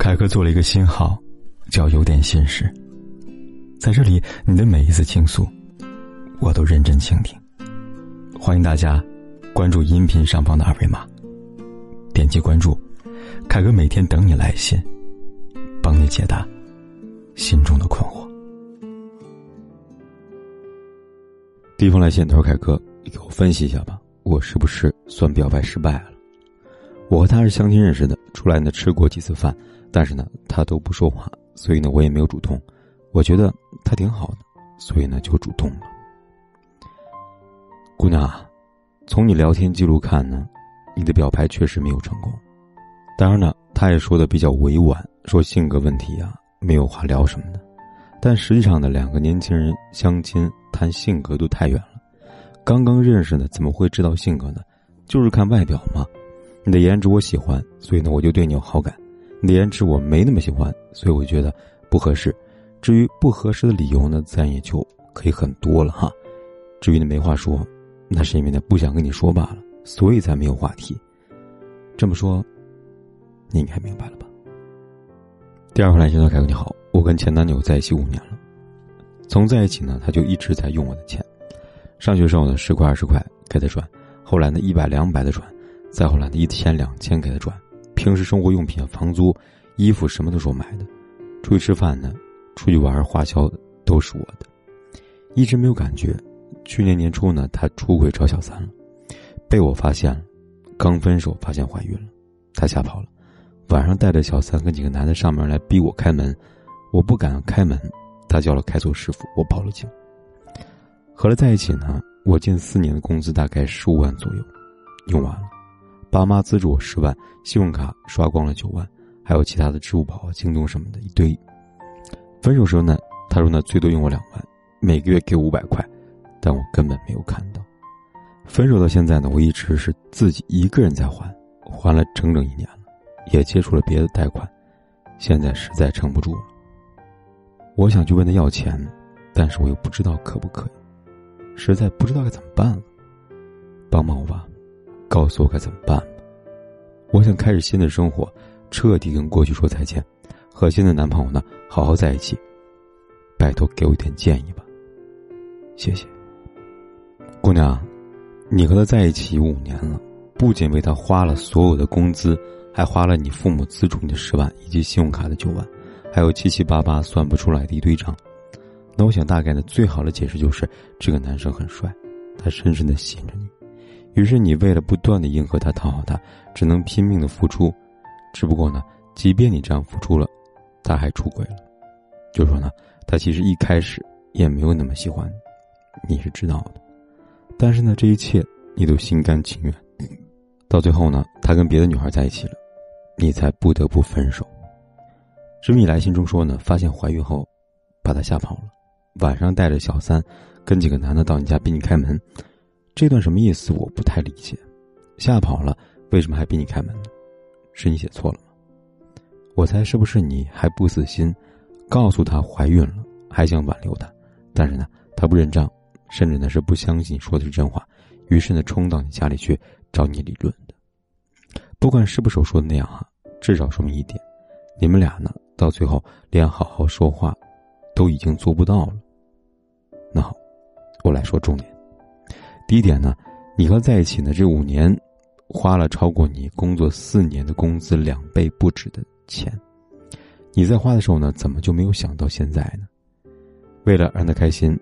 凯哥做了一个新号，叫“有点心事”。在这里，你的每一次倾诉，我都认真倾听。欢迎大家关注音频上方的二维码，点击关注，凯哥每天等你来信，帮你解答心中的困惑。地方来信，他说：“凯哥，给我分析一下吧，我是不是算表白失败了？我和他是相亲认识的，出来呢吃过几次饭，但是呢他都不说话，所以呢我也没有主动。我觉得他挺好的，所以呢就主动了。姑娘啊，从你聊天记录看呢，你的表白确实没有成功。当然呢，他也说的比较委婉，说性格问题啊，没有话聊什么的。但实际上呢，两个年轻人相亲。”谈性格都太远了，刚刚认识呢，怎么会知道性格呢？就是看外表嘛。你的颜值我喜欢，所以呢我就对你有好感；你的颜值我没那么喜欢，所以我觉得不合适。至于不合适的理由呢，自然也就可以很多了哈。至于你没话说，那是因为呢不想跟你说罢了，所以才没有话题。这么说，你应该明白了吧？第二回来信说：“凯哥你好，我跟前男友在一起五年了。”从在一起呢，他就一直在用我的钱。上学时候呢，十块二十块给他转，后来呢一百两百的转，再后来呢一千两千给他转。平时生活用品、房租、衣服什么都是我买的，出去吃饭呢，出去玩花销都是我的，一直没有感觉。去年年初呢，他出轨找小三了，被我发现了。刚分手发现怀孕了，他吓跑了，晚上带着小三跟几个男的上门来逼我开门，我不敢开门。他叫了开锁师傅，我报了警。和他在一起呢，我近四年的工资大概十五万左右，用完了，爸妈资助我十万，信用卡刷光了九万，还有其他的支付宝、京东什么的一堆。分手时候呢，他说呢最多用我两万，每个月给五百块，但我根本没有看到。分手到现在呢，我一直是自己一个人在还，还了整整一年了，也接触了别的贷款，现在实在撑不住了。我想去问他要钱，但是我又不知道可不可以，实在不知道该怎么办了。帮帮我吧，告诉我该怎么办。我想开始新的生活，彻底跟过去说再见，和新的男朋友呢好好在一起。拜托给我一点建议吧，谢谢。姑娘，你和他在一起五年了，不仅为他花了所有的工资，还花了你父母资助你的十万以及信用卡的九万。还有七七八八算不出来的一堆账，那我想大概呢，最好的解释就是这个男生很帅，他深深的吸引着你，于是你为了不断的迎合他、讨好他，只能拼命的付出。只不过呢，即便你这样付出了，他还出轨了，就说呢，他其实一开始也没有那么喜欢你，你是知道的，但是呢，这一切你都心甘情愿，到最后呢，他跟别的女孩在一起了，你才不得不分手。知米来信中说呢，发现怀孕后，把他吓跑了，晚上带着小三，跟几个男的到你家逼你开门，这段什么意思？我不太理解。吓跑了，为什么还逼你开门呢？是你写错了吗？我猜是不是你还不死心，告诉她怀孕了，还想挽留她，但是呢，她不认账，甚至呢是不相信你说的是真话，于是呢冲到你家里去找你理论的。不管是不是我说的那样啊，至少说明一点，你们俩呢。到最后，连好好说话，都已经做不到了。那好，我来说重点。第一点呢，你和在一起呢这五年，花了超过你工作四年的工资两倍不止的钱。你在花的时候呢，怎么就没有想到现在呢？为了让他开心，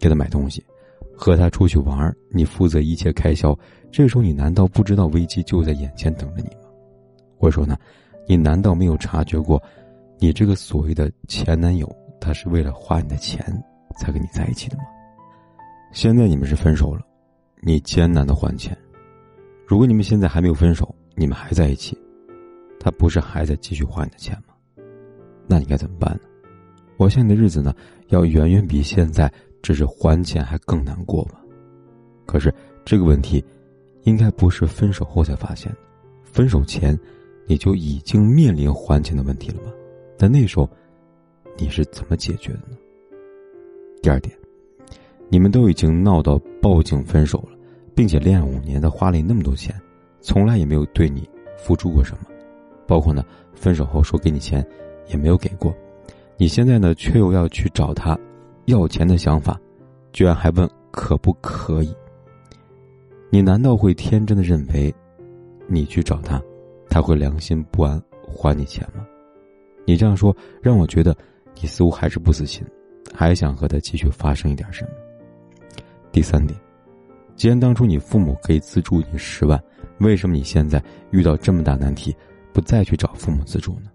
给他买东西，和他出去玩你负责一切开销。这个时候，你难道不知道危机就在眼前等着你吗？或者说呢，你难道没有察觉过？你这个所谓的前男友，他是为了花你的钱才跟你在一起的吗？现在你们是分手了，你艰难的还钱。如果你们现在还没有分手，你们还在一起，他不是还在继续花你的钱吗？那你该怎么办呢？我想你的日子呢，要远远比现在只是还钱还更难过吧。可是这个问题，应该不是分手后才发现的，分手前，你就已经面临还钱的问题了吧？但那时候，你是怎么解决的呢？第二点，你们都已经闹到报警分手了，并且恋爱五年，他花了你那么多钱，从来也没有对你付出过什么，包括呢，分手后说给你钱，也没有给过。你现在呢，却又要去找他要钱的想法，居然还问可不可以？你难道会天真的认为，你去找他，他会良心不安还你钱吗？你这样说，让我觉得你似乎还是不死心，还想和他继续发生一点什么。第三点，既然当初你父母可以资助你十万，为什么你现在遇到这么大难题，不再去找父母资助呢？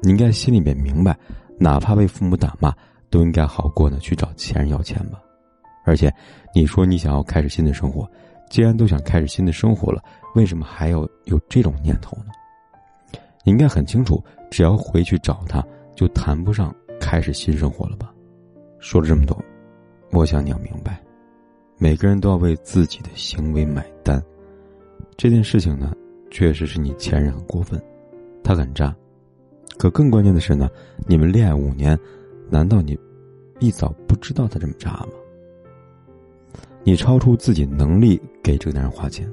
你应该心里面明白，哪怕被父母打骂，都应该好过呢去找前任要钱吧。而且，你说你想要开始新的生活。既然都想开始新的生活了，为什么还要有这种念头呢？你应该很清楚，只要回去找他，就谈不上开始新生活了吧？说了这么多，我想你要明白，每个人都要为自己的行为买单。这件事情呢，确实是你前任很过分，他很渣。可更关键的是呢，你们恋爱五年，难道你一早不知道他这么渣吗？你超出自己能力给这个男人花钱，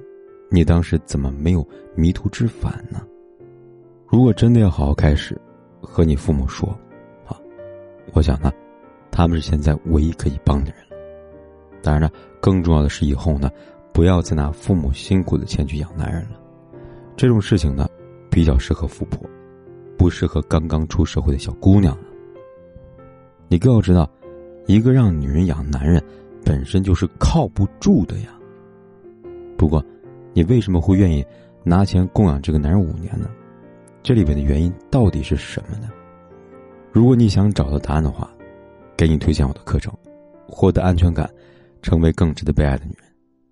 你当时怎么没有迷途知返呢？如果真的要好好开始，和你父母说，啊，我想呢，他们是现在唯一可以帮的人。当然了，更重要的是以后呢，不要再拿父母辛苦的钱去养男人了。这种事情呢，比较适合富婆，不适合刚刚出社会的小姑娘。你更要知道，一个让女人养男人。本身就是靠不住的呀。不过，你为什么会愿意拿钱供养这个男人五年呢？这里边的原因到底是什么呢？如果你想找到答案的话，给你推荐我的课程，获得安全感，成为更值得被爱的女人。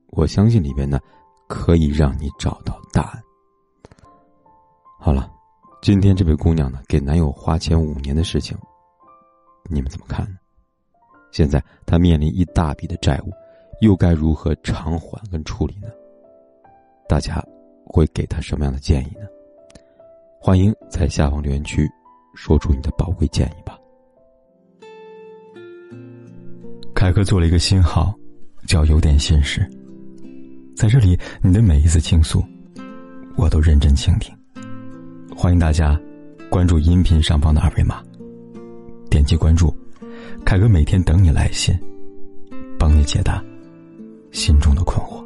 我相信里边呢，可以让你找到答案。好了，今天这位姑娘呢，给男友花钱五年的事情，你们怎么看呢？现在她面临一大笔的债务，又该如何偿还跟处理呢？大家会给她什么样的建议呢？欢迎在下方留言区说出你的宝贵建议吧。凯哥做了一个新号，叫“有点心事”。在这里，你的每一次倾诉，我都认真倾听。欢迎大家关注音频上方的二维码，点击关注。凯哥每天等你来信，帮你解答心中的困惑。